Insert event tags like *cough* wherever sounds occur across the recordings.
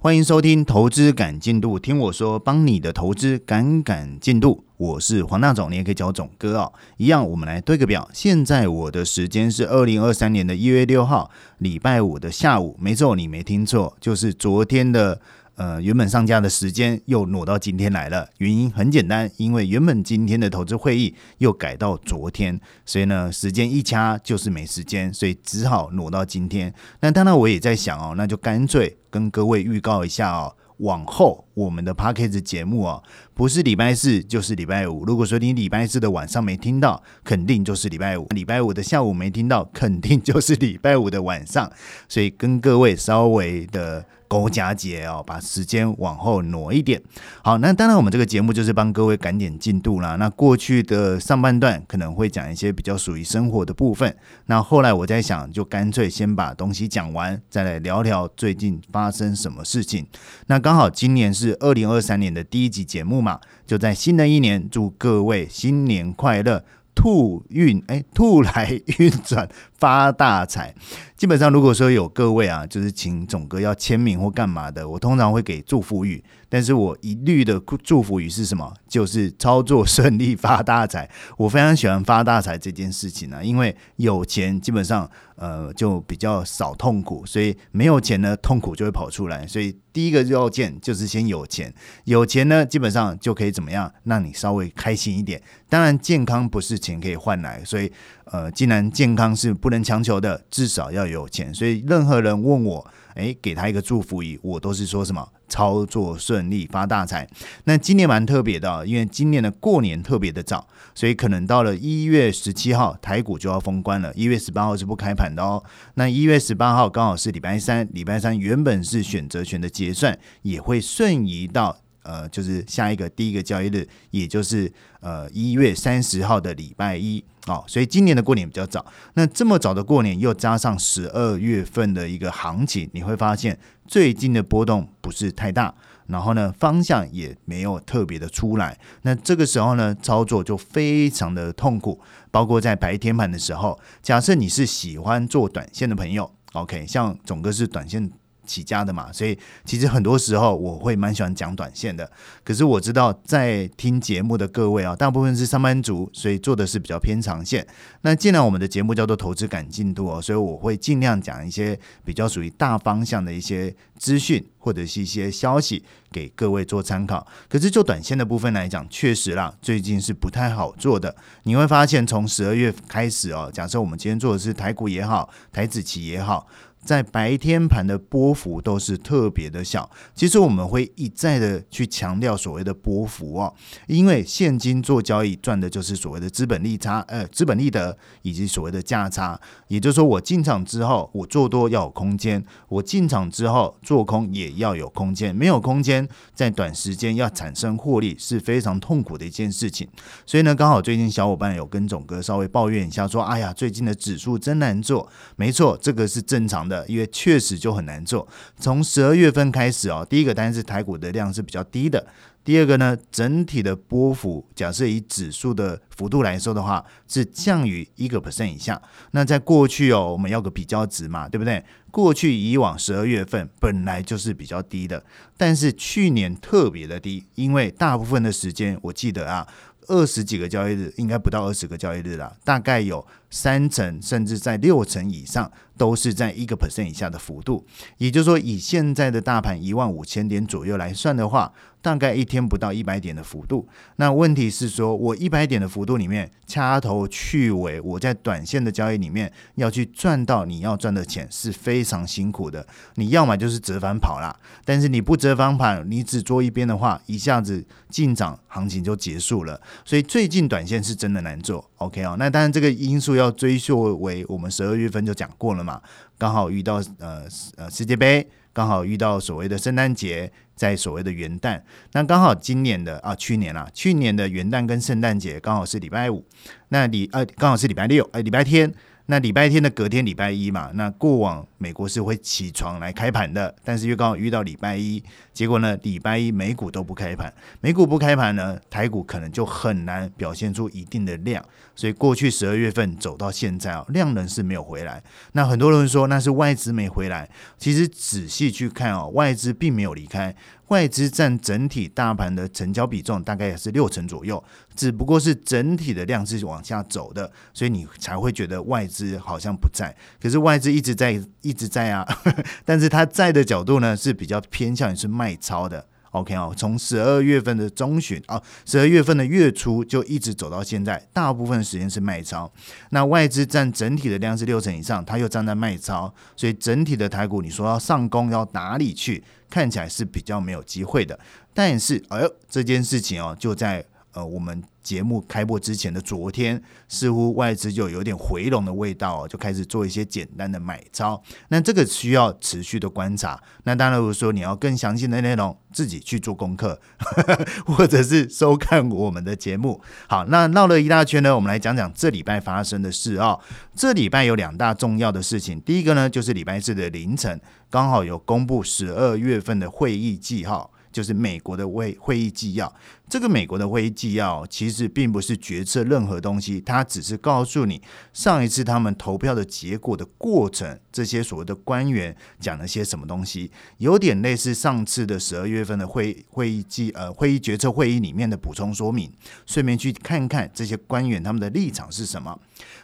欢迎收听投资赶进度，听我说，帮你的投资赶赶进度。我是黄大总，你也可以叫我总哥哦。一样，我们来对个表。现在我的时间是二零二三年的一月六号，礼拜五的下午。没错，你没听错，就是昨天的。呃，原本上架的时间又挪到今天来了，原因很简单，因为原本今天的投资会议又改到昨天，所以呢，时间一掐就是没时间，所以只好挪到今天。那当然我也在想哦，那就干脆跟各位预告一下哦，往后我们的 p a c k a g e 节目哦，不是礼拜四就是礼拜五。如果说你礼拜四的晚上没听到，肯定就是礼拜五；礼拜五的下午没听到，肯定就是礼拜五的晚上。所以跟各位稍微的。勾夹节哦，把时间往后挪一点。好，那当然我们这个节目就是帮各位赶点进度啦。那过去的上半段可能会讲一些比较属于生活的部分。那后来我在想，就干脆先把东西讲完，再来聊聊最近发生什么事情。那刚好今年是二零二三年的第一集节目嘛，就在新的一年，祝各位新年快乐，兔运哎，兔来运转，发大财。基本上，如果说有各位啊，就是请总哥要签名或干嘛的，我通常会给祝福语。但是我一律的祝福语是什么？就是操作顺利、发大财。我非常喜欢发大财这件事情呢，因为有钱基本上呃就比较少痛苦，所以没有钱呢痛苦就会跑出来。所以第一个要件就是先有钱，有钱呢基本上就可以怎么样，让你稍微开心一点。当然，健康不是钱可以换来，所以呃，既然健康是不不能强求的，至少要。有钱，所以任何人问我，诶，给他一个祝福语，我都是说什么操作顺利发大财。那今年蛮特别的，因为今年的过年特别的早，所以可能到了一月十七号台股就要封关了，一月十八号是不开盘的哦。那一月十八号刚好是礼拜三，礼拜三原本是选择权的结算，也会瞬移到。呃，就是下一个第一个交易日，也就是呃一月三十号的礼拜一哦，所以今年的过年比较早。那这么早的过年，又加上十二月份的一个行情，你会发现最近的波动不是太大，然后呢方向也没有特别的出来。那这个时候呢，操作就非常的痛苦。包括在白天盘的时候，假设你是喜欢做短线的朋友，OK，像总哥是短线。起家的嘛，所以其实很多时候我会蛮喜欢讲短线的。可是我知道在听节目的各位啊，大部分是上班族，所以做的是比较偏长线。那既然我们的节目叫做投资感进度哦，所以我会尽量讲一些比较属于大方向的一些资讯或者是一些消息给各位做参考。可是就短线的部分来讲，确实啦，最近是不太好做的。你会发现从十二月开始哦，假设我们今天做的是台股也好，台子期也好。在白天盘的波幅都是特别的小，其实我们会一再的去强调所谓的波幅哦，因为现金做交易赚的就是所谓的资本利差，呃，资本利得以及所谓的价差，也就是说我进场之后我做多要有空间，我进场之后做空也要有空间，没有空间在短时间要产生获利是非常痛苦的一件事情，所以呢，刚好最近小伙伴有跟总哥稍微抱怨一下，说，哎呀，最近的指数真难做，没错，这个是正常。的，因为确实就很难做。从十二月份开始哦，第一个单是台股的量是比较低的，第二个呢，整体的波幅，假设以指数的幅度来说的话，是降于一个 percent 以下。那在过去哦，我们要个比较值嘛，对不对？过去以往十二月份本来就是比较低的，但是去年特别的低，因为大部分的时间，我记得啊。二十几个交易日，应该不到二十个交易日了，大概有三成甚至在六成以上，都是在一个 percent 以下的幅度。也就是说，以现在的大盘一万五千点左右来算的话。大概一天不到一百点的幅度，那问题是说，我一百点的幅度里面掐头去尾，我在短线的交易里面要去赚到你要赚的钱是非常辛苦的。你要么就是折返跑啦，但是你不折返跑，你只做一边的话，一下子进涨行情就结束了。所以最近短线是真的难做。OK 哦，那当然这个因素要追溯为我们十二月份就讲过了嘛，刚好遇到呃呃世界杯。刚好遇到所谓的圣诞节，在所谓的元旦，那刚好今年的啊，去年啦，去年的元旦跟圣诞节刚好是礼拜五，那礼呃刚好是礼拜六，呃礼拜天，那礼拜天的隔天礼拜一嘛，那过往美国是会起床来开盘的，但是又刚好遇到礼拜一，结果呢礼拜一美股都不开盘，美股不开盘呢，台股可能就很难表现出一定的量，所以过去十二月份走到现在啊，量能是没有回来。那很多人说那是外资没回来，其实仔细去看哦，外资并没有离开。外资占整体大盘的成交比重大概也是六成左右，只不过是整体的量是往下走的，所以你才会觉得外资好像不在。可是外资一直在，一直在啊，*laughs* 但是它在的角度呢是比较偏向于是卖超的。OK 哦，从十二月份的中旬啊，十二月份的月初就一直走到现在，大部分时间是卖超。那外资占整体的量是六成以上，它又站在卖超，所以整体的台股，你说要上攻要哪里去？看起来是比较没有机会的。但是，哎呦，这件事情哦，就在。呃，我们节目开播之前的昨天，似乎外资就有点回笼的味道，就开始做一些简单的买超。那这个需要持续的观察。那当然，如果说你要更详细的内容，自己去做功课，*laughs* 或者是收看我们的节目。好，那绕了一大圈呢，我们来讲讲这礼拜发生的事哦。这礼拜有两大重要的事情，第一个呢，就是礼拜四的凌晨，刚好有公布十二月份的会议记号。就是美国的会会议纪要，这个美国的会议纪要其实并不是决策任何东西，它只是告诉你上一次他们投票的结果的过程，这些所谓的官员讲了些什么东西，有点类似上次的十二月份的会会议纪呃会议决策会议里面的补充说明，顺便去看看这些官员他们的立场是什么。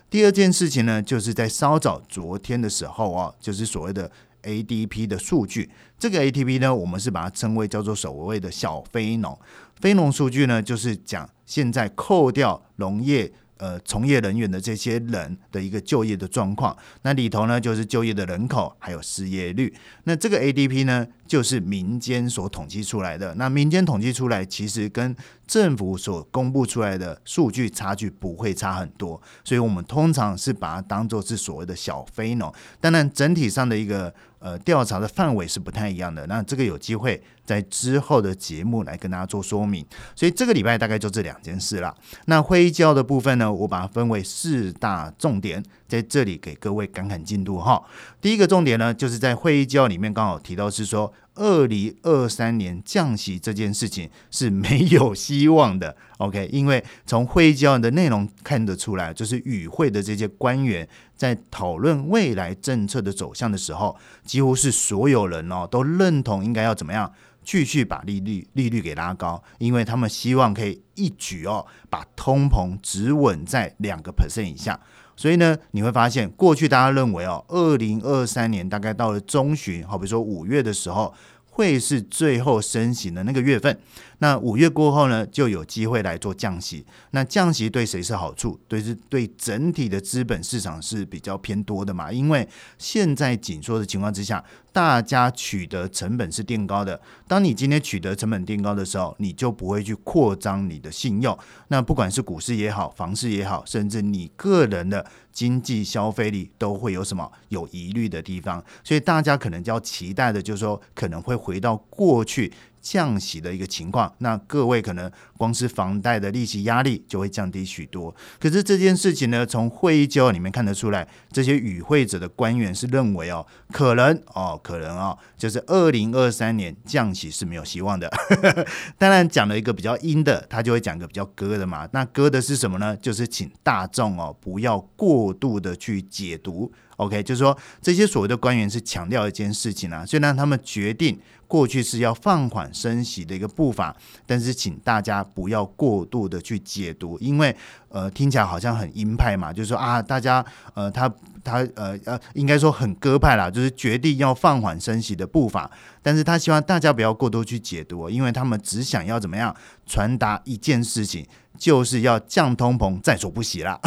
第二件事情呢，就是在稍早昨天的时候啊，就是所谓的。ADP 的数据，这个 ATP 呢，我们是把它称为叫做所谓的小非农。非农数据呢，就是讲现在扣掉农业。呃，从业人员的这些人的一个就业的状况，那里头呢就是就业的人口还有失业率。那这个 ADP 呢，就是民间所统计出来的。那民间统计出来，其实跟政府所公布出来的数据差距不会差很多，所以我们通常是把它当做是所谓的小非农。当然，整体上的一个呃调查的范围是不太一样的。那这个有机会在之后的节目来跟大家做说明。所以这个礼拜大概就这两件事了。那会议交的部分呢？我把它分为四大重点，在这里给各位赶赶进度哈。第一个重点呢，就是在会议纪要里面刚好提到是说，二零二三年降息这件事情是没有希望的。*laughs* OK，因为从会议纪要的内容看得出来，就是与会的这些官员在讨论未来政策的走向的时候，几乎是所有人哦都认同应该要怎么样。继续把利率利率给拉高，因为他们希望可以一举哦把通膨止稳在两个 percent 以下。所以呢，你会发现过去大家认为哦，二零二三年大概到了中旬，好比说五月的时候，会是最后升息的那个月份。那五月过后呢，就有机会来做降息。那降息对谁是好处？对，是对整体的资本市场是比较偏多的嘛。因为现在紧缩的情况之下，大家取得成本是垫高的。当你今天取得成本垫高的时候，你就不会去扩张你的信用。那不管是股市也好，房市也好，甚至你个人的经济消费力都会有什么有疑虑的地方。所以大家可能就要期待的，就是说可能会回到过去。降息的一个情况，那各位可能光是房贷的利息压力就会降低许多。可是这件事情呢，从会议纪要里面看得出来，这些与会者的官员是认为哦，可能哦，可能哦，就是二零二三年降息是没有希望的。*laughs* 当然讲了一个比较阴的，他就会讲一个比较割的嘛。那割的是什么呢？就是请大众哦不要过度的去解读。OK，就是说这些所谓的官员是强调一件事情啊，虽然他们决定。过去是要放缓升息的一个步伐，但是请大家不要过度的去解读，因为呃听起来好像很鹰派嘛，就是说啊，大家呃他他呃呃应该说很鸽派啦，就是决定要放缓升息的步伐，但是他希望大家不要过度去解读，因为他们只想要怎么样传达一件事情，就是要降通膨在所不惜啦。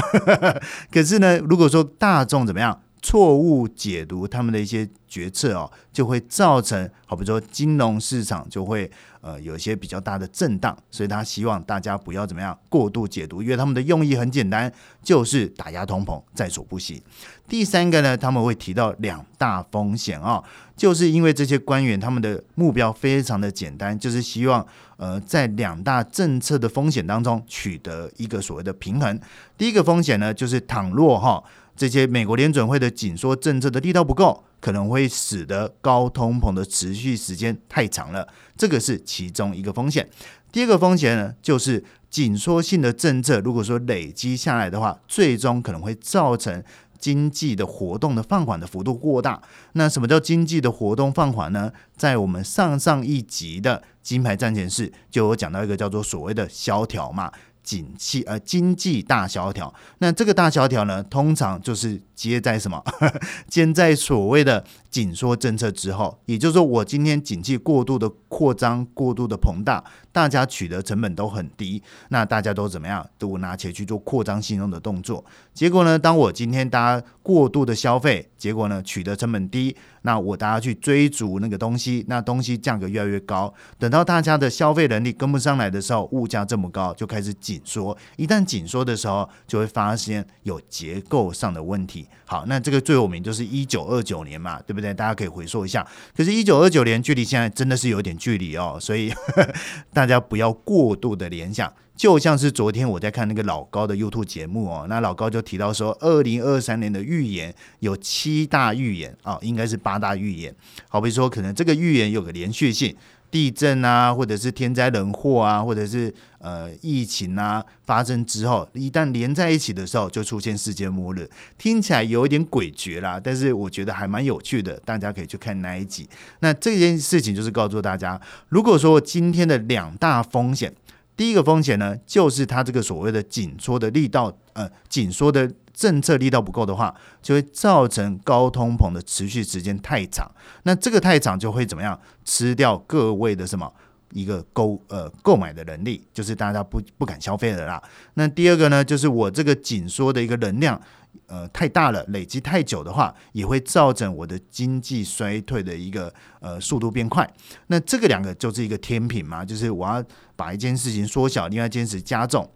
*laughs* 可是呢，如果说大众怎么样？错误解读他们的一些决策哦，就会造成，好比说金融市场就会呃有一些比较大的震荡，所以他希望大家不要怎么样过度解读，因为他们的用意很简单，就是打压通膨在所不惜。第三个呢，他们会提到两大风险啊，就是因为这些官员他们的目标非常的简单，就是希望呃在两大政策的风险当中取得一个所谓的平衡。第一个风险呢，就是倘若哈。这些美国联准会的紧缩政策的力道不够，可能会使得高通膨的持续时间太长了，这个是其中一个风险。第二个风险呢，就是紧缩性的政策，如果说累积下来的话，最终可能会造成经济的活动的放缓的幅度过大。那什么叫经济的活动放缓呢？在我们上上一集的金牌战前事就有讲到一个叫做所谓的萧条嘛。景气呃经济大萧条，那这个大萧条呢，通常就是接在什么？*laughs* 接在所谓的紧缩政策之后，也就是说，我今天景气过度的扩张、过度的膨大，大家取得成本都很低，那大家都怎么样？都拿钱去做扩张信用的动作。结果呢，当我今天大家过度的消费，结果呢，取得成本低。那我大家去追逐那个东西，那东西价格越来越高，等到大家的消费能力跟不上来的时候，物价这么高，就开始紧紧缩。一旦紧缩的时候，就会发现有结构上的问题。好，那这个最有名就是一九二九年嘛，对不对？大家可以回溯一下。可是，一九二九年距离现在真的是有点距离哦，所以 *laughs* 大家不要过度的联想。就像是昨天我在看那个老高的 YouTube 节目哦，那老高就提到说，二零二三年的预言有七大预言啊，应该是八大预言。好比说，可能这个预言有个连续性，地震啊，或者是天灾人祸啊，或者是呃疫情啊发生之后，一旦连在一起的时候，就出现世界末日。听起来有一点诡谲啦，但是我觉得还蛮有趣的，大家可以去看那一集。那这件事情就是告诉大家，如果说今天的两大风险。第一个风险呢，就是它这个所谓的紧缩的力道，呃，紧缩的政策力道不够的话，就会造成高通膨的持续时间太长。那这个太长就会怎么样？吃掉各位的什么一个购呃购买的能力，就是大家不不敢消费的啦。那第二个呢，就是我这个紧缩的一个能量。呃，太大了，累积太久的话，也会造成我的经济衰退的一个呃速度变快。那这个两个就是一个天平嘛，就是我要把一件事情缩小，另外一件事加重，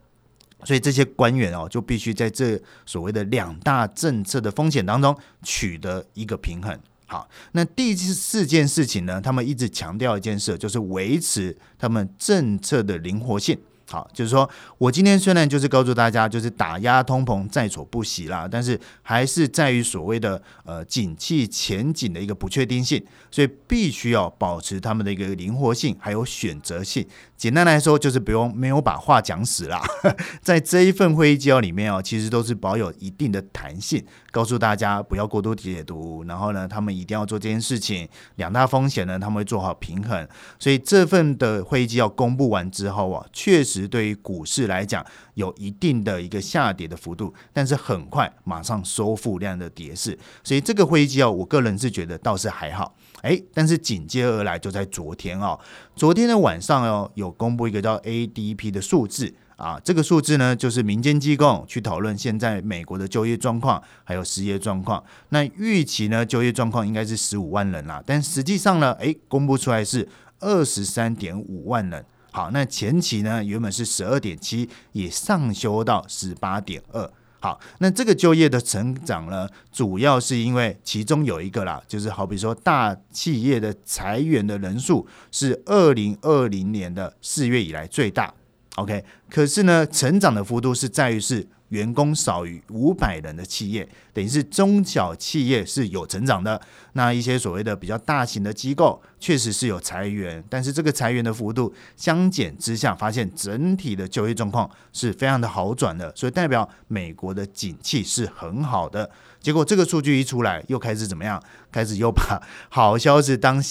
所以这些官员哦，就必须在这所谓的两大政策的风险当中取得一个平衡。好，那第四件事情呢，他们一直强调一件事，就是维持他们政策的灵活性。好，就是说我今天虽然就是告诉大家，就是打压通膨在所不惜啦，但是还是在于所谓的呃景气前景的一个不确定性，所以必须要保持他们的一个灵活性，还有选择性。简单来说，就是不用没有把话讲死啦。*laughs* 在这一份会议纪要里面哦，其实都是保有一定的弹性，告诉大家不要过度解读，然后呢，他们一定要做这件事情。两大风险呢，他们会做好平衡。所以这份的会议纪要公布完之后啊，确实。对于股市来讲，有一定的一个下跌的幅度，但是很快马上收复量的跌势，所以这个会议纪要，我个人是觉得倒是还好。哎，但是紧接而来就在昨天哦，昨天的晚上哦，有公布一个叫 ADP 的数字啊，这个数字呢就是民间机构去讨论现在美国的就业状况还有失业状况，那预期呢就业状况应该是十五万人啦，但实际上呢，哎，公布出来是二十三点五万人。好，那前期呢原本是十二点七，也上修到十八点二。好，那这个就业的成长呢，主要是因为其中有一个啦，就是好比说大企业的裁员的人数是二零二零年的四月以来最大。OK，可是呢，成长的幅度是在于是。员工少于五百人的企业，等于是中小企业是有成长的。那一些所谓的比较大型的机构，确实是有裁员，但是这个裁员的幅度相减之下，发现整体的就业状况是非常的好转的，所以代表美国的景气是很好的。结果这个数据一出来，又开始怎么样？开始又把好消息当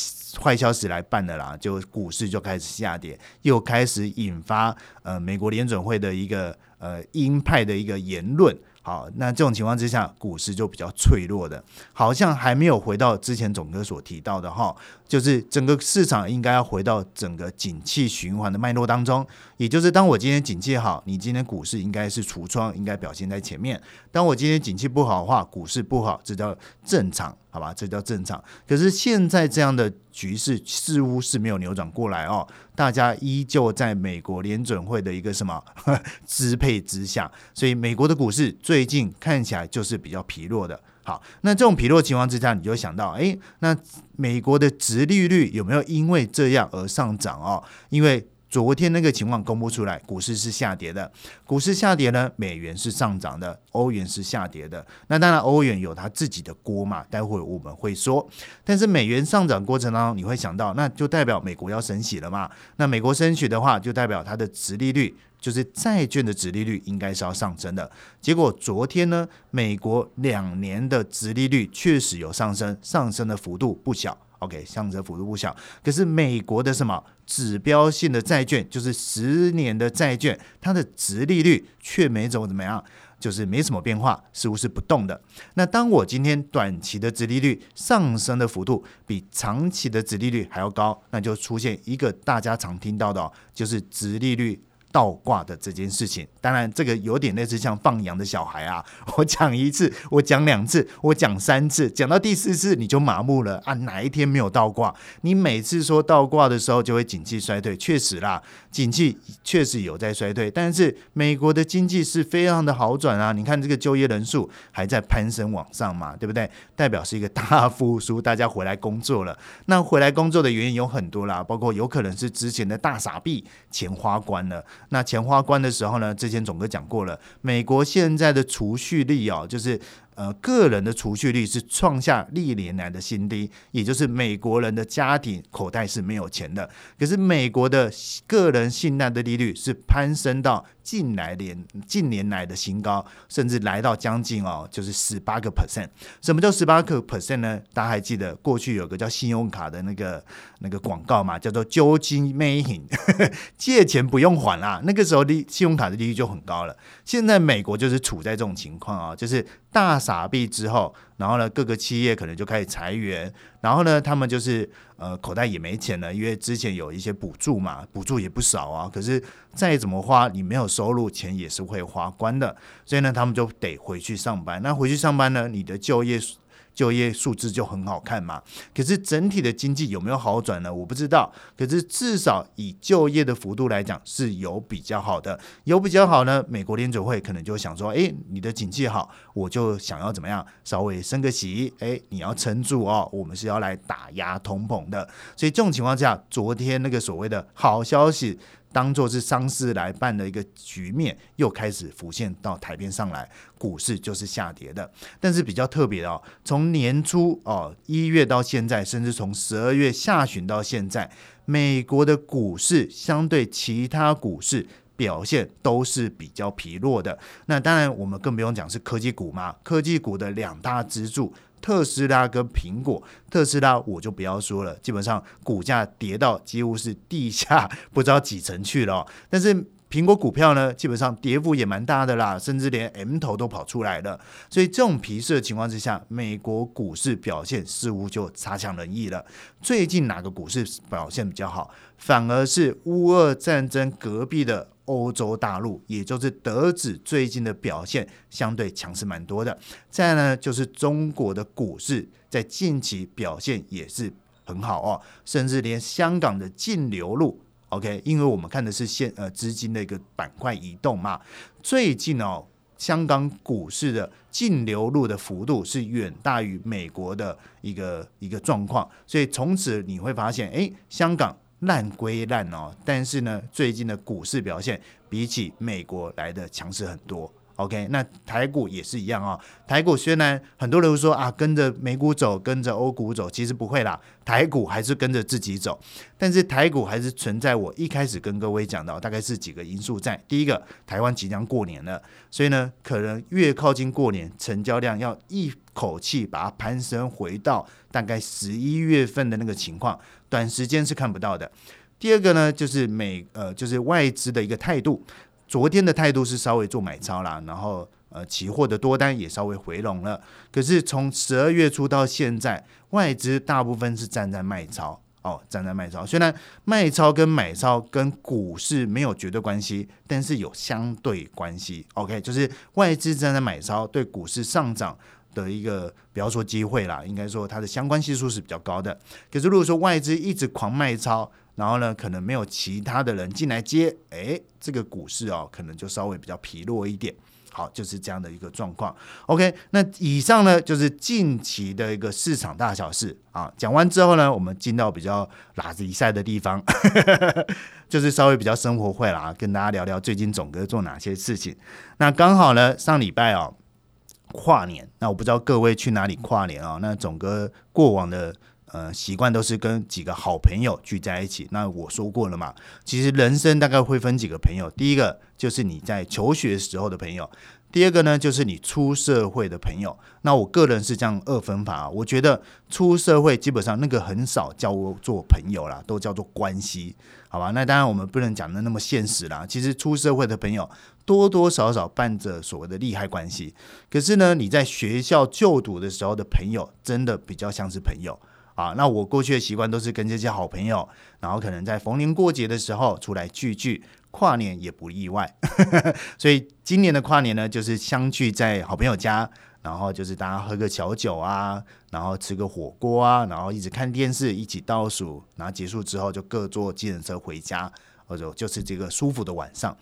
坏消息来办的啦，就股市就开始下跌，又开始引发呃美国联准会的一个。呃，鹰派的一个言论，好，那这种情况之下，股市就比较脆弱的，好像还没有回到之前总哥所提到的哈，就是整个市场应该要回到整个景气循环的脉络当中，也就是当我今天景气好，你今天股市应该是橱窗，应该表现在前面；当我今天景气不好的话，股市不好，这叫正常。好吧，这叫正常。可是现在这样的局势似乎是没有扭转过来哦，大家依旧在美国联准会的一个什么 *laughs* 支配之下，所以美国的股市最近看起来就是比较疲弱的。好，那这种疲弱情况之下，你就想到，哎，那美国的殖利率有没有因为这样而上涨哦？因为昨天那个情况公布出来，股市是下跌的。股市下跌呢，美元是上涨的，欧元是下跌的。那当然，欧元有它自己的锅嘛，待会我们会说。但是美元上涨过程当中，你会想到，那就代表美国要升息了嘛？那美国升息的话，就代表它的殖利率，就是债券的殖利率，应该是要上升的。结果昨天呢，美国两年的殖利率确实有上升，上升的幅度不小。OK，上升幅度不小，可是美国的什么指标性的债券，就是十年的债券，它的值利率却没怎么怎么样，就是没什么变化，似乎是不动的。那当我今天短期的值利率上升的幅度比长期的值利率还要高，那就出现一个大家常听到的，就是值利率。倒挂的这件事情，当然这个有点类似像放羊的小孩啊。*laughs* 我讲一次，我讲两次，我讲三次，讲到第四次你就麻木了啊！哪一天没有倒挂？你每次说倒挂的时候，就会景气衰退。确实啦，景气确实有在衰退，但是美国的经济是非常的好转啊！你看这个就业人数还在攀升往上嘛，对不对？代表是一个大复苏，大家回来工作了。那回来工作的原因有很多啦，包括有可能是之前的大傻逼钱花光了。那钱花光的时候呢？之前总哥讲过了，美国现在的储蓄率啊，就是。呃，个人的储蓄率是创下历年来的新低，也就是美国人的家庭口袋是没有钱的。可是美国的个人信贷的利率是攀升到近来年近年来的新高，甚至来到将近哦，就是十八个 percent。什么叫十八个 percent 呢？大家还记得过去有个叫信用卡的那个那个广告嘛，叫做“究金 making”，*laughs* 借钱不用还啦。那个时候利信用卡的利率就很高了。现在美国就是处在这种情况啊，就是大傻逼之后，然后呢，各个企业可能就开始裁员，然后呢，他们就是呃口袋也没钱了，因为之前有一些补助嘛，补助也不少啊，可是再怎么花，你没有收入，钱也是会花光的，所以呢，他们就得回去上班。那回去上班呢，你的就业。就业数字就很好看嘛，可是整体的经济有没有好转呢？我不知道。可是至少以就业的幅度来讲是有比较好的，有比较好呢。美国联准会可能就想说，诶，你的景气好，我就想要怎么样，稍微升个息，诶，你要撑住哦，我们是要来打压通膨的。所以这种情况下，昨天那个所谓的好消息。当做是丧事来办的一个局面，又开始浮现到台边上来，股市就是下跌的。但是比较特别哦，从年初哦一月到现在，甚至从十二月下旬到现在，美国的股市相对其他股市表现都是比较疲弱的。那当然，我们更不用讲是科技股嘛，科技股的两大支柱。特斯拉跟苹果，特斯拉我就不要说了，基本上股价跌到几乎是地下不知道几层去了。但是苹果股票呢，基本上跌幅也蛮大的啦，甚至连 M 头都跑出来了。所以这种皮色的情况之下，美国股市表现似乎就差强人意了。最近哪个股市表现比较好？反而是乌俄战争隔壁的。欧洲大陆，也就是德指最近的表现相对强势蛮多的。再呢，就是中国的股市在近期表现也是很好哦，甚至连香港的净流入，OK，因为我们看的是现呃资金的一个板块移动嘛。最近哦，香港股市的净流入的幅度是远大于美国的一个一个状况，所以从此你会发现，哎，香港。烂归烂哦，但是呢，最近的股市表现比起美国来的强势很多。OK，那台股也是一样哦。台股虽然很多人说啊，跟着美股走，跟着欧股走，其实不会啦。台股还是跟着自己走，但是台股还是存在我一开始跟各位讲到，大概是几个因素在。第一个，台湾即将过年了，所以呢，可能越靠近过年，成交量要一口气把它攀升回到大概十一月份的那个情况，短时间是看不到的。第二个呢，就是美呃，就是外资的一个态度。昨天的态度是稍微做买超啦，然后呃，期货的多单也稍微回笼了。可是从十二月初到现在，外资大部分是站在卖超哦，站在卖超。虽然卖超跟买超跟股市没有绝对关系，但是有相对关系。OK，就是外资站在买超，对股市上涨的一个不要说机会啦，应该说它的相关系数是比较高的。可是如果说外资一直狂卖超，然后呢，可能没有其他的人进来接，哎，这个股市哦，可能就稍微比较疲弱一点。好，就是这样的一个状况。OK，那以上呢就是近期的一个市场大小事啊。讲完之后呢，我们进到比较拉子一赛的地方，*laughs* 就是稍微比较生活会啦，跟大家聊聊最近总哥做哪些事情。那刚好呢，上礼拜哦跨年，那我不知道各位去哪里跨年啊？那总哥过往的。呃，习惯都是跟几个好朋友聚在一起。那我说过了嘛，其实人生大概会分几个朋友。第一个就是你在求学时候的朋友，第二个呢就是你出社会的朋友。那我个人是这样二分法啊，我觉得出社会基本上那个很少叫做朋友啦，都叫做关系，好吧？那当然我们不能讲的那么现实啦。其实出社会的朋友多多少少伴着所谓的利害关系，可是呢，你在学校就读的时候的朋友，真的比较像是朋友。啊，那我过去的习惯都是跟这些好朋友，然后可能在逢年过节的时候出来聚聚，跨年也不例外。*laughs* 所以今年的跨年呢，就是相聚在好朋友家，然后就是大家喝个小酒啊，然后吃个火锅啊，然后一直看电视，一起倒数，然后结束之后就各坐计程车回家，或者就是这个舒服的晚上。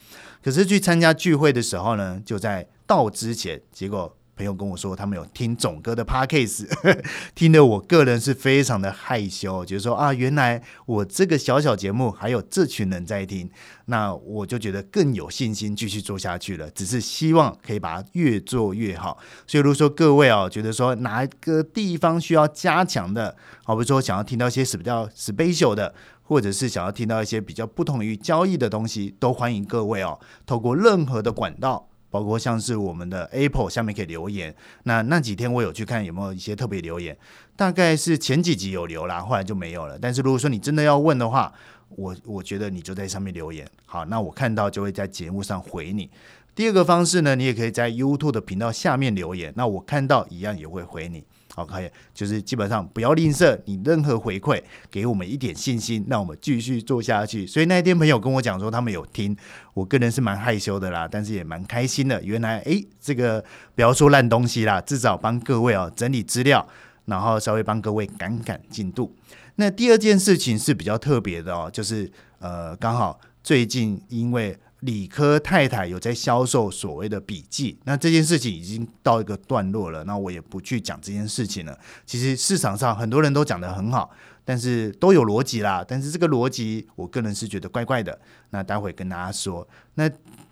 可是去参加聚会的时候呢，就在到之前，结果。朋友跟我说，他们有听总哥的 podcast，*laughs* 听得我个人是非常的害羞，就是说啊，原来我这个小小节目还有这群人在听，那我就觉得更有信心继续做下去了。只是希望可以把它越做越好。所以如果说各位哦，觉得说哪一个地方需要加强的，好比说想要听到一些比较 special 的，或者是想要听到一些比较不同于交易的东西，都欢迎各位哦，透过任何的管道。包括像是我们的 Apple 下面可以留言，那那几天我有去看有没有一些特别留言，大概是前几集有留啦，后来就没有了。但是如果说你真的要问的话，我我觉得你就在上面留言，好，那我看到就会在节目上回你。第二个方式呢，你也可以在 YouTube 的频道下面留言，那我看到一样也会回你。好，可以就是基本上不要吝啬你任何回馈，给我们一点信心，让我们继续做下去。所以那一天朋友跟我讲说，他们有听，我个人是蛮害羞的啦，但是也蛮开心的。原来诶，这个不要说烂东西啦，至少帮各位哦整理资料，然后稍微帮各位赶赶进度。那第二件事情是比较特别的哦，就是呃，刚好最近因为。理科太太有在销售所谓的笔记，那这件事情已经到一个段落了，那我也不去讲这件事情了。其实市场上很多人都讲得很好，但是都有逻辑啦，但是这个逻辑我个人是觉得怪怪的。那待会跟大家说。那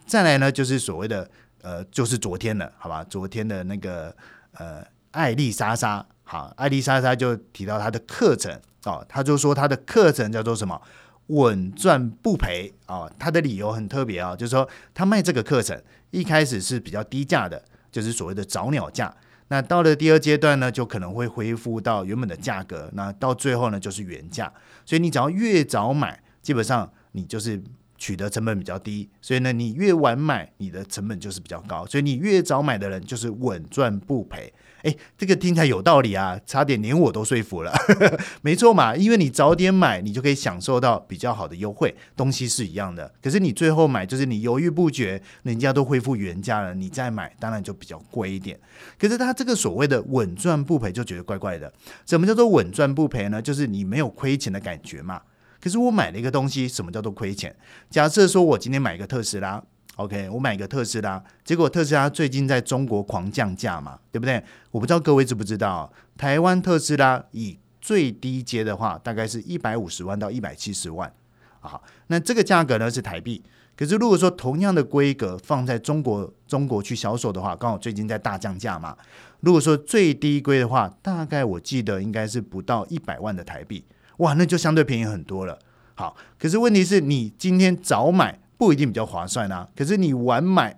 再来呢，就是所谓的呃，就是昨天了，好吧？昨天的那个呃，艾丽莎莎，好，艾丽莎莎就提到她的课程哦，她就说她的课程叫做什么？稳赚不赔啊！他的理由很特别啊，就是说他卖这个课程一开始是比较低价的，就是所谓的早鸟价。那到了第二阶段呢，就可能会恢复到原本的价格。那到最后呢，就是原价。所以你只要越早买，基本上你就是取得成本比较低。所以呢，你越晚买，你的成本就是比较高。所以你越早买的人就是稳赚不赔。哎，这个听起来有道理啊，差点连我都说服了。*laughs* 没错嘛，因为你早点买，你就可以享受到比较好的优惠，东西是一样的。可是你最后买，就是你犹豫不决，人家都恢复原价了，你再买，当然就比较贵一点。可是他这个所谓的稳赚不赔，就觉得怪怪的。什么叫做稳赚不赔呢？就是你没有亏钱的感觉嘛。可是我买了一个东西，什么叫做亏钱？假设说我今天买一个特斯拉。OK，我买一个特斯拉，结果特斯拉最近在中国狂降价嘛，对不对？我不知道各位知不知道，台湾特斯拉以最低阶的话，大概是一百五十万到一百七十万啊。那这个价格呢是台币，可是如果说同样的规格放在中国中国去销售的话，刚好最近在大降价嘛。如果说最低规的话，大概我记得应该是不到一百万的台币，哇，那就相对便宜很多了。好，可是问题是你今天早买。不一定比较划算啊，可是你晚买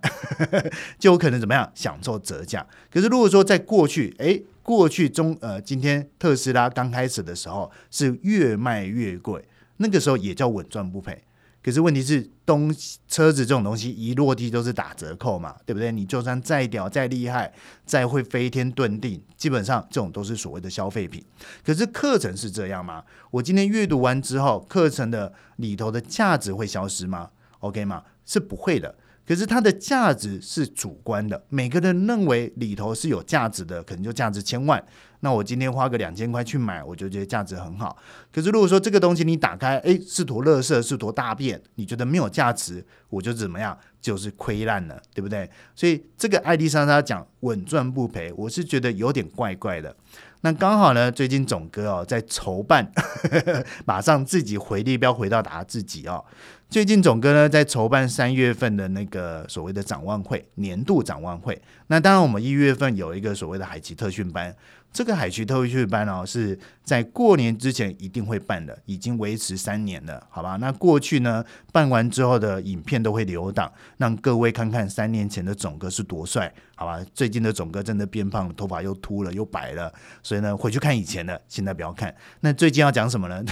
*laughs* 就有可能怎么样享受折价。可是如果说在过去，哎，过去中呃，今天特斯拉刚开始的时候是越卖越贵，那个时候也叫稳赚不赔。可是问题是，东车子这种东西一落地都是打折扣嘛，对不对？你就算再屌、再厉害、再会飞天遁地，基本上这种都是所谓的消费品。可是课程是这样吗？我今天阅读完之后，课程的里头的价值会消失吗？OK 吗？是不会的。可是它的价值是主观的，每个人认为里头是有价值的，可能就价值千万。那我今天花个两千块去买，我就觉得价值很好。可是如果说这个东西你打开，诶，是坨垃圾，是坨大便，你觉得没有价值，我就怎么样，就是亏烂了，对不对？所以这个爱迪莎莎讲稳赚不赔，我是觉得有点怪怪的。那刚好呢，最近总哥哦在筹办，*laughs* 马上自己回力标回到答自己哦。最近总哥呢在筹办三月份的那个所谓的展望会，年度展望会。那当然我们一月份有一个所谓的海奇特训班。这个海区特训班哦，是在过年之前一定会办的，已经维持三年了，好吧？那过去呢，办完之后的影片都会留档，让各位看看三年前的总哥是多帅，好吧？最近的总哥真的变胖，头发又秃了又白了，所以呢，回去看以前的，现在不要看。那最近要讲什么呢？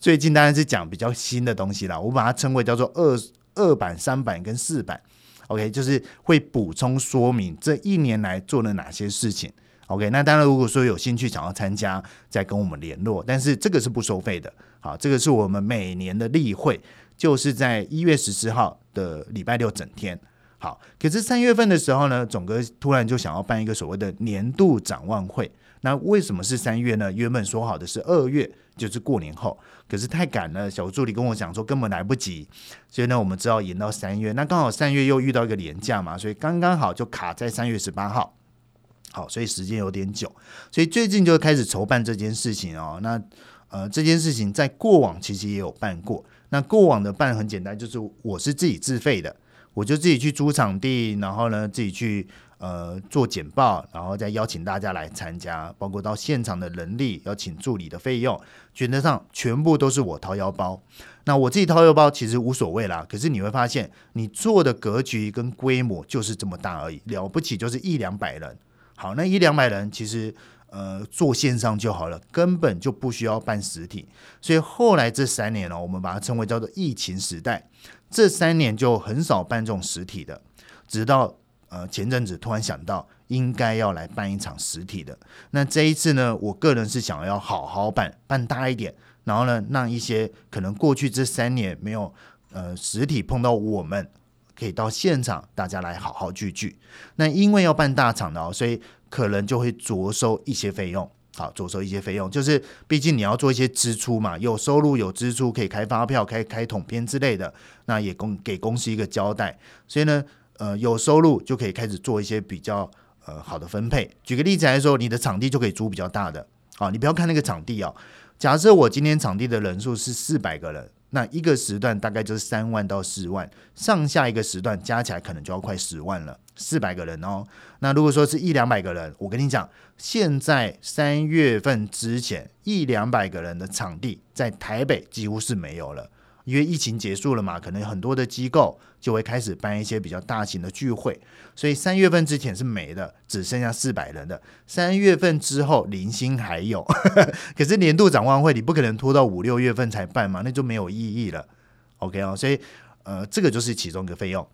最近当然是讲比较新的东西啦，我把它称为会叫做二二版、三版跟四版，OK，就是会补充说明这一年来做了哪些事情。OK，那当然，如果说有兴趣想要参加，再跟我们联络。但是这个是不收费的，好，这个是我们每年的例会，就是在一月十四号的礼拜六整天。好，可是三月份的时候呢，总哥突然就想要办一个所谓的年度展望会。那为什么是三月呢？原本说好的是二月，就是过年后，可是太赶了，小助理跟我讲说根本来不及，所以呢，我们只好延到三月。那刚好三月又遇到一个年假嘛，所以刚刚好就卡在三月十八号。好，所以时间有点久，所以最近就开始筹办这件事情哦。那呃，这件事情在过往其实也有办过。那过往的办很简单，就是我是自己自费的，我就自己去租场地，然后呢自己去呃做简报，然后再邀请大家来参加，包括到现场的人力、邀请助理的费用，原则上全部都是我掏腰包。那我自己掏腰包其实无所谓啦，可是你会发现，你做的格局跟规模就是这么大而已，了不起就是一两百人。好，那一两百人其实呃做线上就好了，根本就不需要办实体。所以后来这三年呢，我们把它称为叫做疫情时代。这三年就很少办这种实体的，直到呃前阵子突然想到应该要来办一场实体的。那这一次呢，我个人是想要好好办，办大一点，然后呢让一些可能过去这三年没有呃实体碰到我们。可以到现场，大家来好好聚聚。那因为要办大场的哦，所以可能就会着收一些费用。好，做收一些费用，就是毕竟你要做一些支出嘛，有收入有支出，可以开发票、开开统编之类的，那也公给公司一个交代。所以呢，呃，有收入就可以开始做一些比较呃好的分配。举个例子来说，你的场地就可以租比较大的。啊，你不要看那个场地哦。假设我今天场地的人数是四百个人。那一个时段大概就是三万到四万，上下一个时段加起来可能就要快十万了，四百个人哦。那如果说是一两百个人，我跟你讲，现在三月份之前一两百个人的场地在台北几乎是没有了。因为疫情结束了嘛，可能很多的机构就会开始办一些比较大型的聚会，所以三月份之前是没的，只剩下四百人的。三月份之后零星还有，*laughs* 可是年度展望会你不可能拖到五六月份才办嘛，那就没有意义了。OK 哦，所以呃，这个就是其中一个费用。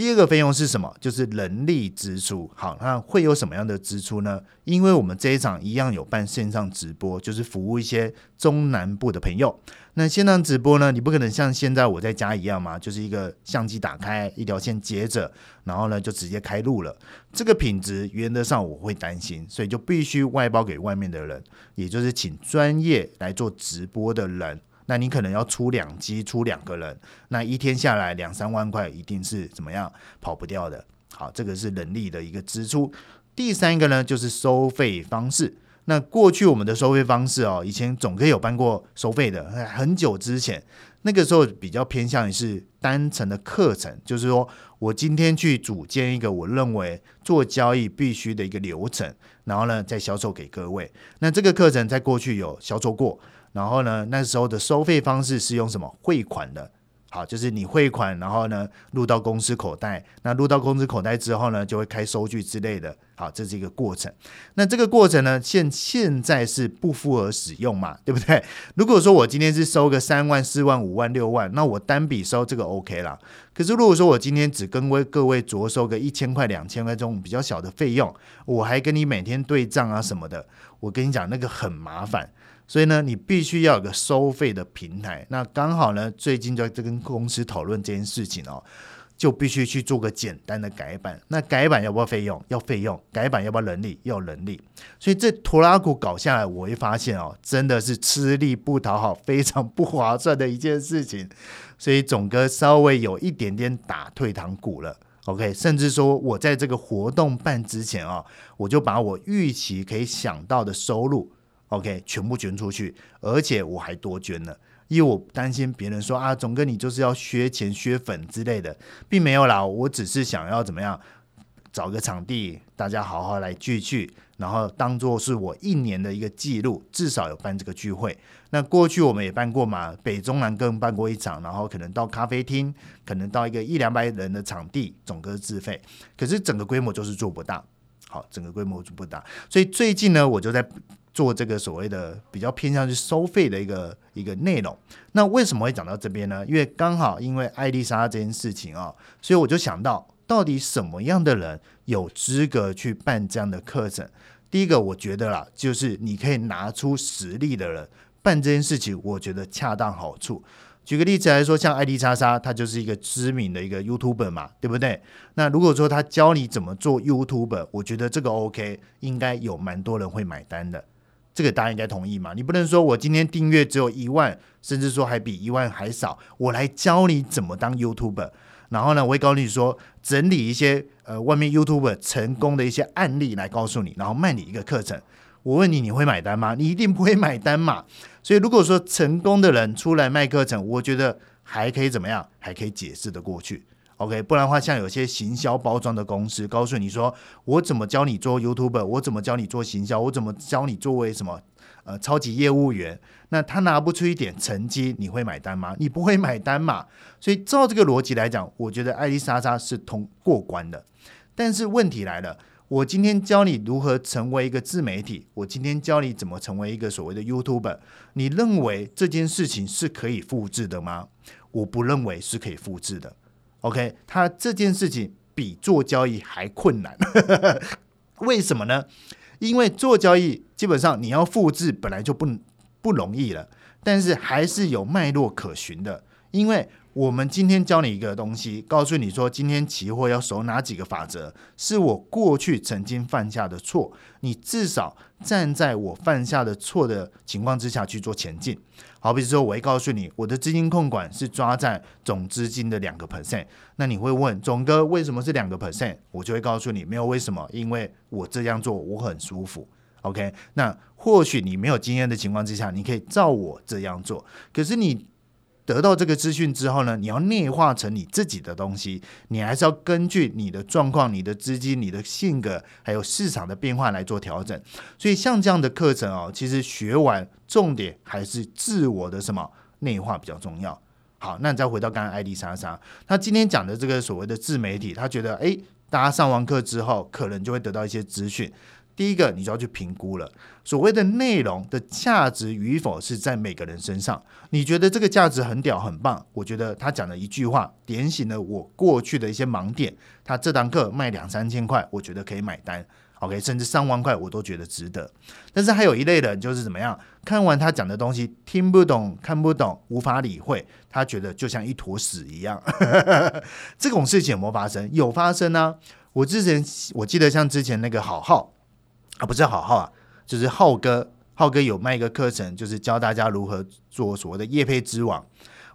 第二个费用是什么？就是人力支出。好，那会有什么样的支出呢？因为我们这一场一样有办线上直播，就是服务一些中南部的朋友。那线上直播呢，你不可能像现在我在家一样嘛，就是一个相机打开，一条线接着，然后呢就直接开录了。这个品质原则上我会担心，所以就必须外包给外面的人，也就是请专业来做直播的人。那你可能要出两机，出两个人，那一天下来两三万块，一定是怎么样跑不掉的。好，这个是人力的一个支出。第三个呢，就是收费方式。那过去我们的收费方式哦，以前总可以有办过收费的，很久之前，那个时候比较偏向于是单程的课程，就是说我今天去组建一个我认为做交易必须的一个流程，然后呢再销售给各位。那这个课程在过去有销售过。然后呢，那时候的收费方式是用什么汇款的？好，就是你汇款，然后呢入到公司口袋。那入到公司口袋之后呢，就会开收据之类的。好，这是一个过程。那这个过程呢，现现在是不符合使用嘛？对不对？*laughs* 如果说我今天是收个三万、四万、五万、六万，那我单笔收这个 OK 了。可是如果说我今天只跟位各位着收个一千块、两千块这种比较小的费用，我还跟你每天对账啊什么的，我跟你讲那个很麻烦。所以呢，你必须要有个收费的平台。那刚好呢，最近就在跟公司讨论这件事情哦。就必须去做个简单的改版。那改版要不要费用？要费用。改版要不要人力？要人力。所以这拖拉股搞下来，我会发现哦，真的是吃力不讨好，非常不划算的一件事情。所以总哥稍微有一点点打退堂鼓了。OK，甚至说我在这个活动办之前啊，我就把我预期可以想到的收入，OK，全部捐出去，而且我还多捐了，因为我担心别人说啊，总哥你就是要削钱削粉之类的，并没有啦，我只是想要怎么样。找个场地，大家好好来聚聚，然后当做是我一年的一个记录，至少有办这个聚会。那过去我们也办过嘛，北中南更办过一场，然后可能到咖啡厅，可能到一个一两百人的场地，总哥自费。可是整个规模就是做不大，好，整个规模就不大。所以最近呢，我就在做这个所谓的比较偏向去收费的一个一个内容。那为什么会讲到这边呢？因为刚好因为艾丽莎这件事情啊，所以我就想到。到底什么样的人有资格去办这样的课程？第一个，我觉得啦，就是你可以拿出实力的人办这件事情，我觉得恰当好处。举个例子来说，像艾迪莎莎，他就是一个知名的一个 YouTuber 嘛，对不对？那如果说他教你怎么做 YouTuber，我觉得这个 OK，应该有蛮多人会买单的。这个大家应该同意嘛？你不能说我今天订阅只有一万，甚至说还比一万还少，我来教你怎么当 YouTuber。然后呢，我会告诉你说，整理一些呃外面 YouTuber 成功的一些案例来告诉你，然后卖你一个课程。我问你，你会买单吗？你一定不会买单嘛。所以如果说成功的人出来卖课程，我觉得还可以怎么样？还可以解释的过去。OK，不然的话，像有些行销包装的公司，告诉你说，我怎么教你做 YouTube，我怎么教你做行销，我怎么教你作为什么？呃，超级业务员，那他拿不出一点成绩，你会买单吗？你不会买单嘛？所以照这个逻辑来讲，我觉得艾丽莎莎是通过关的。但是问题来了，我今天教你如何成为一个自媒体，我今天教你怎么成为一个所谓的 YouTuber，你认为这件事情是可以复制的吗？我不认为是可以复制的。OK，他这件事情比做交易还困难，*laughs* 为什么呢？因为做交易，基本上你要复制本来就不不容易了，但是还是有脉络可循的。因为我们今天教你一个东西，告诉你说今天期货要守哪几个法则，是我过去曾经犯下的错，你至少站在我犯下的错的情况之下去做前进。好比如说，我会告诉你，我的资金控管是抓在总资金的两个 percent。那你会问总哥为什么是两个 percent？我就会告诉你，没有为什么，因为我这样做我很舒服。OK，那或许你没有经验的情况之下，你可以照我这样做。可是你。得到这个资讯之后呢，你要内化成你自己的东西，你还是要根据你的状况、你的资金、你的性格，还有市场的变化来做调整。所以像这样的课程哦，其实学完重点还是自我的什么内化比较重要。好，那你再回到刚刚艾丽莎莎，他今天讲的这个所谓的自媒体，他觉得诶，大家上完课之后，可能就会得到一些资讯。第一个，你就要去评估了。所谓的内容的价值与否是在每个人身上。你觉得这个价值很屌很棒，我觉得他讲的一句话点醒了我过去的一些盲点。他这堂课卖两三千块，我觉得可以买单。OK，甚至上万块我都觉得值得。但是还有一类人就是怎么样？看完他讲的东西，听不懂、看不懂、无法理会，他觉得就像一坨屎一样。*laughs* 这种事情有没有发生？有发生啊！我之前我记得像之前那个好好。啊，不是好好啊，就是浩哥，浩哥有卖一个课程，就是教大家如何做所谓的叶配之王。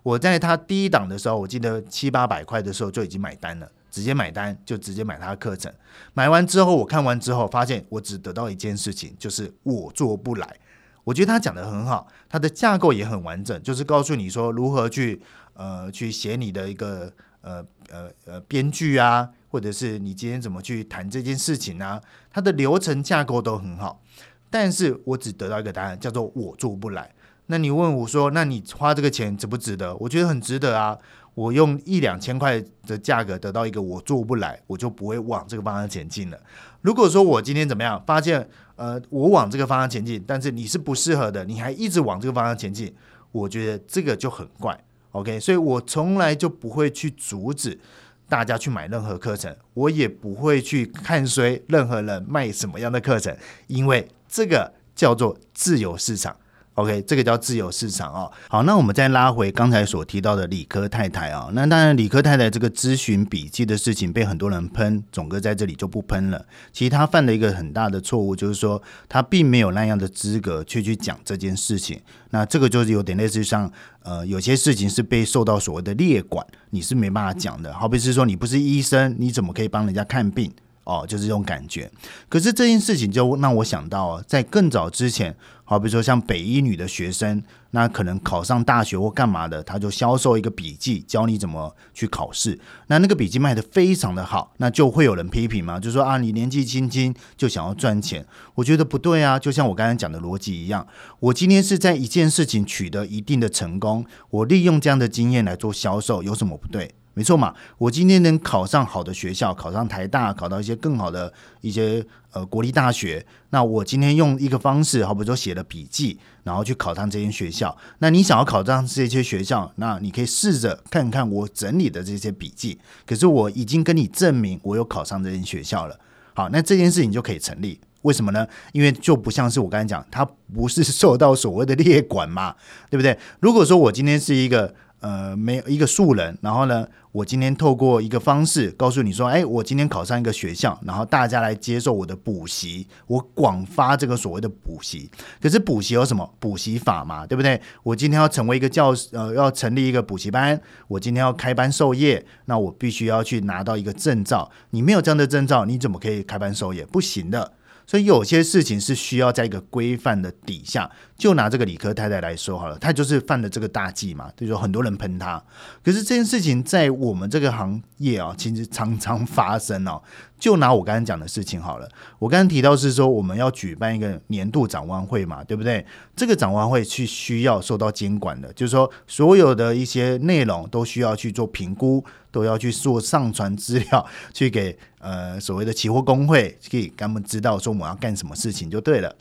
我在他第一档的时候，我记得七八百块的时候就已经买单了，直接买单就直接买他的课程。买完之后，我看完之后发现，我只得到一件事情，就是我做不来。我觉得他讲的很好，他的架构也很完整，就是告诉你说如何去呃去写你的一个呃呃呃编剧啊。或者是你今天怎么去谈这件事情呢？它的流程架构都很好，但是我只得到一个答案，叫做我做不来。那你问我说，那你花这个钱值不值得？我觉得很值得啊！我用一两千块的价格得到一个我做不来，我就不会往这个方向前进了。如果说我今天怎么样，发现呃我往这个方向前进，但是你是不适合的，你还一直往这个方向前进，我觉得这个就很怪。OK，所以我从来就不会去阻止。大家去买任何课程，我也不会去看谁任何人卖什么样的课程，因为这个叫做自由市场。OK，这个叫自由市场哦。好，那我们再拉回刚才所提到的理科太太啊。那当然，理科太太这个咨询笔记的事情被很多人喷，总哥在这里就不喷了。其实他犯了一个很大的错误，就是说他并没有那样的资格去去讲这件事情。那这个就是有点类似像呃，有些事情是被受到所谓的列管，你是没办法讲的。好比是说你不是医生，你怎么可以帮人家看病？哦，就是这种感觉。可是这件事情就让我想到，在更早之前，好比如说像北医女的学生，那可能考上大学或干嘛的，他就销售一个笔记，教你怎么去考试。那那个笔记卖的非常的好，那就会有人批评嘛，就说啊，你年纪轻轻就想要赚钱，我觉得不对啊。就像我刚才讲的逻辑一样，我今天是在一件事情取得一定的成功，我利用这样的经验来做销售，有什么不对？没错嘛，我今天能考上好的学校，考上台大，考到一些更好的一些呃国立大学，那我今天用一个方式，好比说写了笔记，然后去考上这间学校。那你想要考上这些学校，那你可以试着看看我整理的这些笔记。可是我已经跟你证明我有考上这间学校了。好，那这件事情就可以成立。为什么呢？因为就不像是我刚才讲，它不是受到所谓的列管嘛，对不对？如果说我今天是一个。呃，没有一个素人，然后呢，我今天透过一个方式告诉你说，哎，我今天考上一个学校，然后大家来接受我的补习，我广发这个所谓的补习。可是补习有什么补习法嘛，对不对？我今天要成为一个教师，呃，要成立一个补习班，我今天要开班授业，那我必须要去拿到一个证照。你没有这样的证照，你怎么可以开班授业？不行的。所以有些事情是需要在一个规范的底下。就拿这个理科太太来说好了，她就是犯了这个大忌嘛，就说很多人喷她。可是这件事情在我们这个行业啊，其实常常发生哦。就拿我刚才讲的事情好了，我刚刚提到是说我们要举办一个年度展望会嘛，对不对？这个展望会去需要受到监管的，就是说所有的一些内容都需要去做评估，都要去做上传资料，*laughs* 去给呃所谓的期货工会，可以他们知道说我们要干什么事情就对了。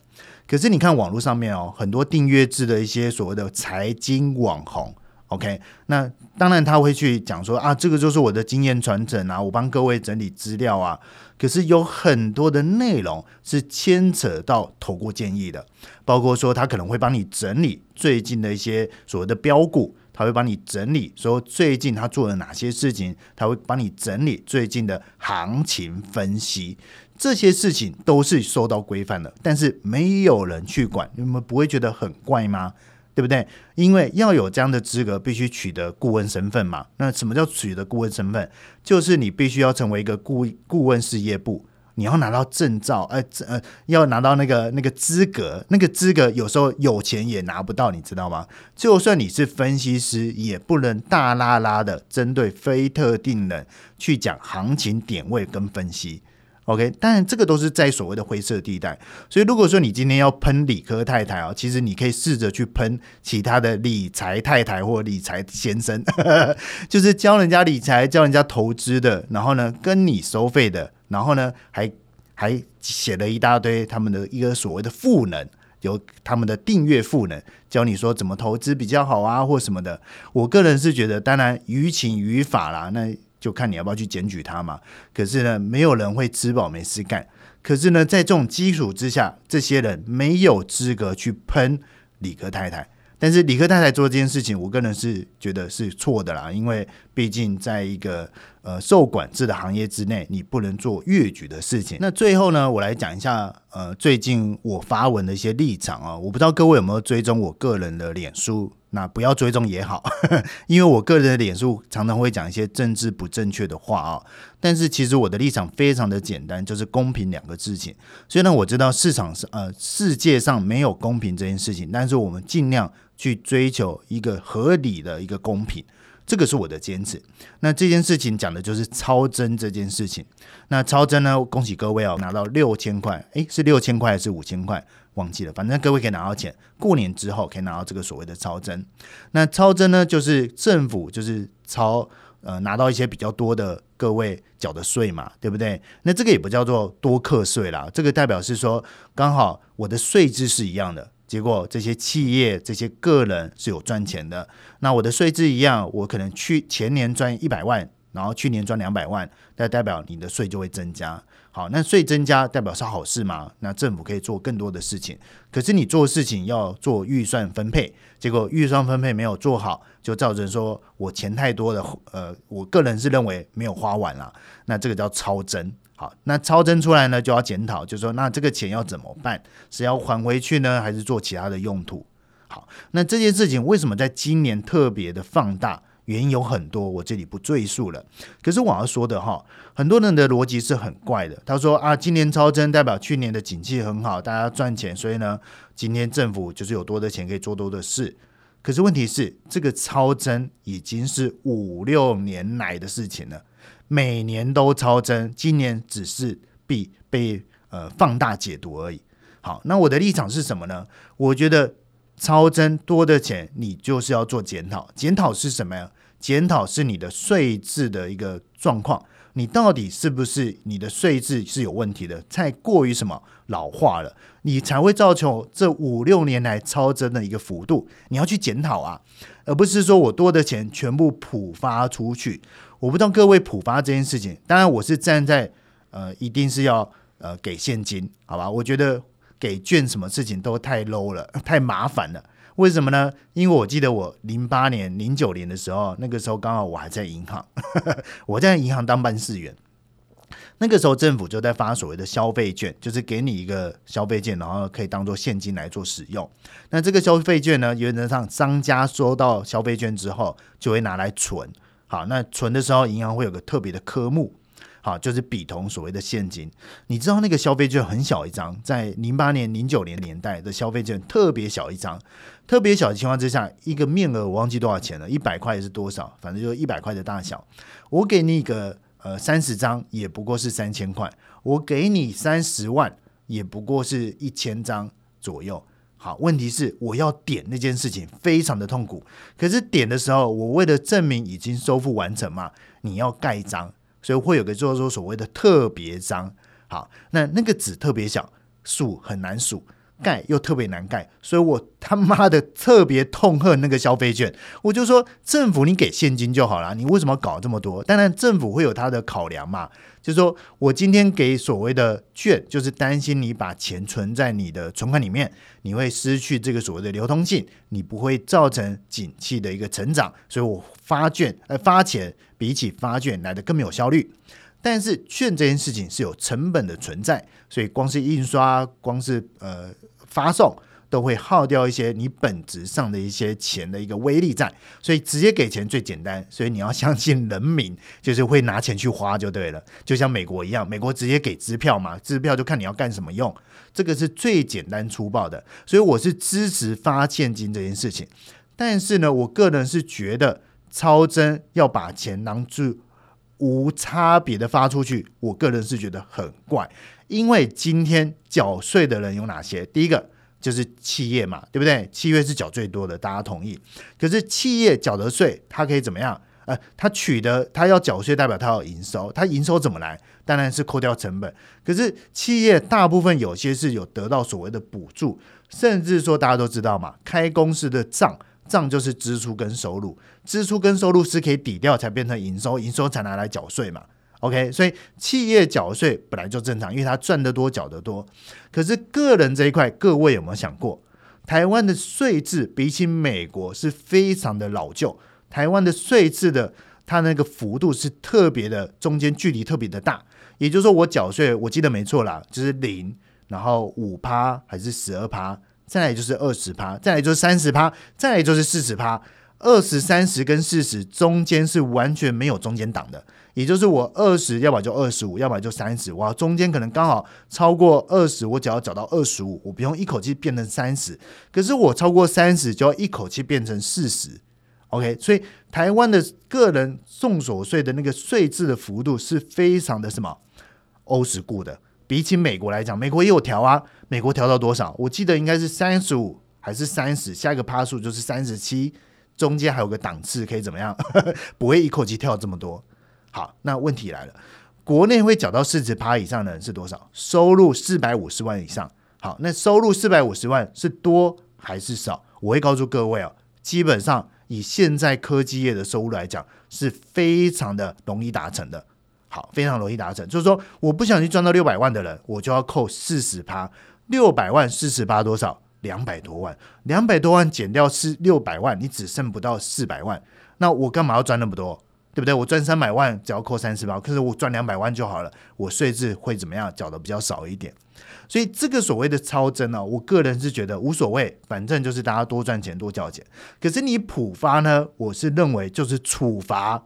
可是你看网络上面哦，很多订阅制的一些所谓的财经网红，OK，那当然他会去讲说啊，这个就是我的经验传承啊，我帮各位整理资料啊。可是有很多的内容是牵扯到投顾建议的，包括说他可能会帮你整理最近的一些所谓的标股，他会帮你整理说最近他做了哪些事情，他会帮你整理最近的行情分析。这些事情都是受到规范的，但是没有人去管，你们不会觉得很怪吗？对不对？因为要有这样的资格，必须取得顾问身份嘛。那什么叫取得顾问身份？就是你必须要成为一个顾顾问事业部，你要拿到证照，呃呃，要拿到那个那个资格，那个资格有时候有钱也拿不到，你知道吗？就算你是分析师，也不能大拉拉的针对非特定人去讲行情点位跟分析。OK，当然这个都是在所谓的灰色地带，所以如果说你今天要喷理科太太啊，其实你可以试着去喷其他的理财太太或理财先生，*laughs* 就是教人家理财、教人家投资的，然后呢跟你收费的，然后呢还还写了一大堆他们的一个所谓的赋能，有他们的订阅赋能，教你说怎么投资比较好啊或什么的。我个人是觉得，当然于情于法啦，那。就看你要不要去检举他嘛。可是呢，没有人会吃饱没事干。可是呢，在这种基础之下，这些人没有资格去喷李克太太。但是李克太太做这件事情，我个人是觉得是错的啦，因为毕竟在一个呃受管制的行业之内，你不能做越矩的事情。那最后呢，我来讲一下呃最近我发文的一些立场啊，我不知道各位有没有追踪我个人的脸书。那不要追踪也好，*laughs* 因为我个人的脸书常常会讲一些政治不正确的话啊。但是其实我的立场非常的简单，就是公平两个事情。所以呢，我知道市场上呃世界上没有公平这件事情，但是我们尽量去追求一个合理的一个公平，这个是我的坚持。那这件事情讲的就是超增这件事情。那超增呢，恭喜各位哦，拿到六千块，诶，是六千块还是五千块？忘记了，反正各位可以拿到钱，过年之后可以拿到这个所谓的超增。那超增呢，就是政府就是超呃拿到一些比较多的各位缴的税嘛，对不对？那这个也不叫做多课税啦，这个代表是说刚好我的税制是一样的，结果这些企业这些个人是有赚钱的，那我的税制一样，我可能去前年赚一百万，然后去年赚两百万，那代表你的税就会增加。好，那税增加代表是好事吗？那政府可以做更多的事情，可是你做事情要做预算分配，结果预算分配没有做好，就造成说我钱太多的，呃，我个人是认为没有花完了，那这个叫超增。好，那超增出来呢，就要检讨，就说那这个钱要怎么办？是要还回去呢，还是做其他的用途？好，那这件事情为什么在今年特别的放大？原因有很多，我这里不赘述了。可是我要说的哈，很多人的逻辑是很怪的。他说啊，今年超增代表去年的景气很好，大家赚钱，所以呢，今天政府就是有多的钱可以做多的事。可是问题是，这个超增已经是五六年来的事情了，每年都超增，今年只是被被呃放大解读而已。好，那我的立场是什么呢？我觉得。超增多的钱，你就是要做检讨。检讨是什么呀？检讨是你的税制的一个状况，你到底是不是你的税制是有问题的，太过于什么老化了，你才会造成这五六年来超增的一个幅度。你要去检讨啊，而不是说我多的钱全部普发出去。我不知道各位普发这件事情，当然我是站在呃，一定是要呃给现金，好吧？我觉得。给券什么事情都太 low 了，*laughs* 太麻烦了。为什么呢？因为我记得我零八年、零九年的时候，那个时候刚好我还在银行，*laughs* 我在银行当办事员。那个时候政府就在发所谓的消费券，就是给你一个消费券，然后可以当做现金来做使用。那这个消费券呢，原则上商家收到消费券之后，就会拿来存。好，那存的时候，银行会有个特别的科目。好，就是比同所谓的现金。你知道那个消费券很小一张，在零八年、零九年年代的消费券特别小一张，特别小的情况之下，一个面额我忘记多少钱了，一百块是多少？反正就一百块的大小。我给你一个呃三十张，也不过是三千块；我给你三十万，也不过是一千张左右。好，问题是我要点那件事情非常的痛苦，可是点的时候，我为了证明已经收付完成嘛，你要盖章。所以会有个叫做所谓的特别章，好，那那个纸特别小，数很难数，盖又特别难盖，所以我他妈的特别痛恨那个消费券。我就说政府你给现金就好了，你为什么搞这么多？当然政府会有他的考量嘛，就是说我今天给所谓的券，就是担心你把钱存在你的存款里面，你会失去这个所谓的流通性，你不会造成景气的一个成长，所以我发券呃发钱。比起发券来的更没有效率，但是券这件事情是有成本的存在，所以光是印刷、光是呃发送都会耗掉一些你本质上的一些钱的一个威力在，所以直接给钱最简单，所以你要相信人民就是会拿钱去花就对了，就像美国一样，美国直接给支票嘛，支票就看你要干什么用，这个是最简单粗暴的，所以我是支持发现金这件事情，但是呢，我个人是觉得。超增要把钱囊住无差别的发出去，我个人是觉得很怪，因为今天缴税的人有哪些？第一个就是企业嘛，对不对？企业是缴最多的，大家同意。可是企业缴的税，它可以怎么样？呃，他取得他要缴税，代表他有营收，他营收怎么来？当然是扣掉成本。可是企业大部分有些是有得到所谓的补助，甚至说大家都知道嘛，开公司的账。账就是支出跟收入，支出跟收入是可以抵掉才变成营收，营收才拿来缴税嘛。OK，所以企业缴税本来就正常，因为它赚得多缴得多。可是个人这一块，各位有没有想过，台湾的税制比起美国是非常的老旧，台湾的税制的它那个幅度是特别的，中间距离特别的大。也就是说，我缴税，我记得没错啦，就是零，然后五趴还是十二趴。再来就是二十趴，再来就是三十趴，再来就是四十趴。二十三十跟四十中间是完全没有中间档的，也就是我二十，要么就二十五，要么就三十。哇，中间可能刚好超过二十，我只要找到二十五，我不用一口气变成三十。可是我超过三十，就要一口气变成四十。OK，所以台湾的个人重所税的那个税制的幅度是非常的什么欧式固的。比起美国来讲，美国也有调啊。美国调到多少？我记得应该是三十五还是三十？下一个趴数就是三十七，中间还有个档次，可以怎么样？*laughs* 不会一口气跳这么多。好，那问题来了，国内会缴到四十趴以上的人是多少？收入四百五十万以上。好，那收入四百五十万是多还是少？我会告诉各位哦，基本上以现在科技业的收入来讲，是非常的容易达成的。好，非常容易达成。就是说，我不小心赚到六百万的人，我就要扣四十趴，六百万四十趴多少？两百多万，两百多万减掉是六百万，你只剩不到四百万。那我干嘛要赚那么多？对不对？我赚三百万只要扣三十趴，可是我赚两百万就好了，我税制会怎么样？缴的比较少一点。所以这个所谓的超增呢，我个人是觉得无所谓，反正就是大家多赚钱多交钱。可是你普发呢，我是认为就是处罚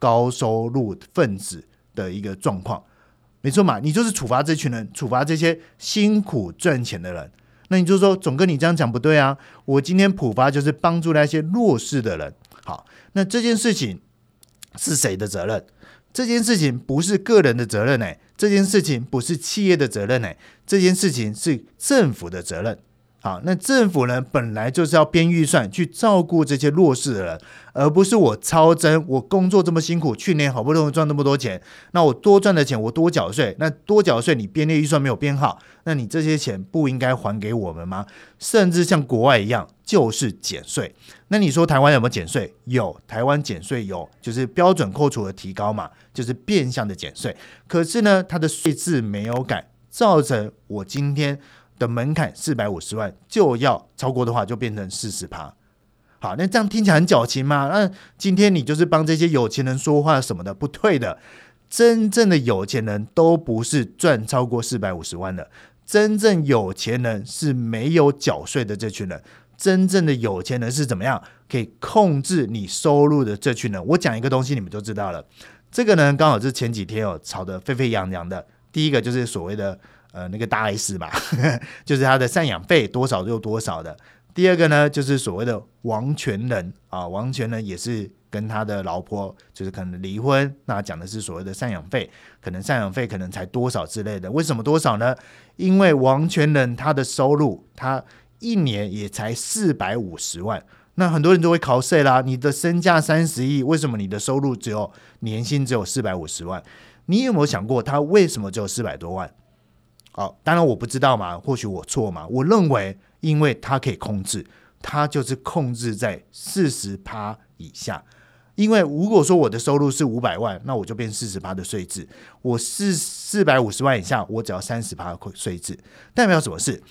高收入分子的一个状况，没错嘛？你就是处罚这群人，处罚这些辛苦赚钱的人。那你就说，总哥你这样讲不对啊！我今天普发就是帮助那些弱势的人。好，那这件事情是谁的责任？这件事情不是个人的责任哎，这件事情不是企业的责任哎，这件事情是政府的责任。好，那政府呢，本来就是要编预算去照顾这些弱势的人，而不是我超增。我工作这么辛苦，去年好不容易赚那么多钱，那我多赚的钱我多缴税，那多缴税你编列预算没有编好，那你这些钱不应该还给我们吗？甚至像国外一样，就是减税。那你说台湾有没有减税？有，台湾减税有，就是标准扣除的提高嘛，就是变相的减税。可是呢，它的税制没有改，造成我今天。的门槛四百五十万就要超过的话，就变成四十趴。好，那这样听起来很矫情吗？那今天你就是帮这些有钱人说话什么的，不对的。真正的有钱人都不是赚超过四百五十万的，真正有钱人是没有缴税的这群人。真正的有钱人是怎么样可以控制你收入的这群人？我讲一个东西，你们就知道了。这个呢，刚好是前几天哦吵得沸沸扬扬的。第一个就是所谓的。呃，那个大 S 吧，*laughs* 就是他的赡养费多少就多少的。第二个呢，就是所谓的王权人啊，王权人也是跟他的老婆就是可能离婚，那讲的是所谓的赡养费，可能赡养费可能才多少之类的。为什么多少呢？因为王权人他的收入他一年也才四百五十万，那很多人都会考税啦。你的身价三十亿，为什么你的收入只有年薪只有四百五十万？你有没有想过他为什么只有四百多万？好，当然我不知道嘛，或许我错嘛。我认为，因为它可以控制，它就是控制在四十趴以下。因为如果说我的收入是五百万，那我就变四十趴的税制；我是四百五十万以下，我只要三十趴的税制。代表什么事？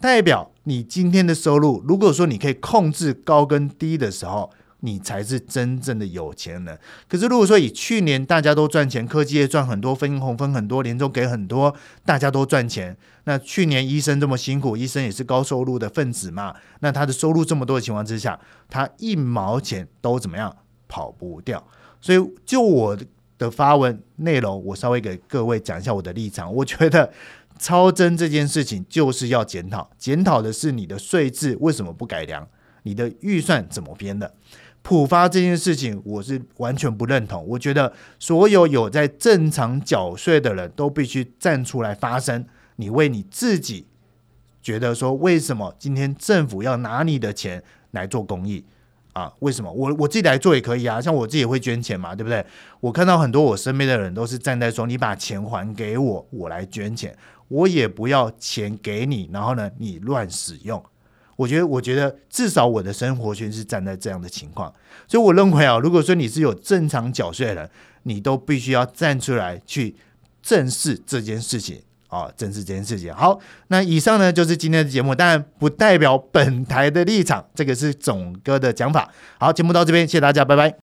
代表你今天的收入，如果说你可以控制高跟低的时候。你才是真正的有钱人。可是，如果说以去年大家都赚钱，科技业赚很多，分红分很多，年终给很多，大家都赚钱。那去年医生这么辛苦，医生也是高收入的分子嘛？那他的收入这么多的情况之下，他一毛钱都怎么样跑不掉？所以，就我的发文内容，我稍微给各位讲一下我的立场。我觉得超增这件事情就是要检讨，检讨的是你的税制为什么不改良，你的预算怎么编的。普发这件事情，我是完全不认同。我觉得所有有在正常缴税的人都必须站出来发声。你为你自己觉得说，为什么今天政府要拿你的钱来做公益啊？为什么我我自己来做也可以啊？像我自己也会捐钱嘛，对不对？我看到很多我身边的人都是站在说，你把钱还给我，我来捐钱，我也不要钱给你，然后呢，你乱使用。我觉得，我觉得至少我的生活圈是站在这样的情况，所以我认为啊，如果说你是有正常缴税的人，你都必须要站出来去正视这件事情啊，正视这件事情。好，那以上呢就是今天的节目，当然不代表本台的立场，这个是总哥的讲法。好，节目到这边，谢谢大家，拜拜。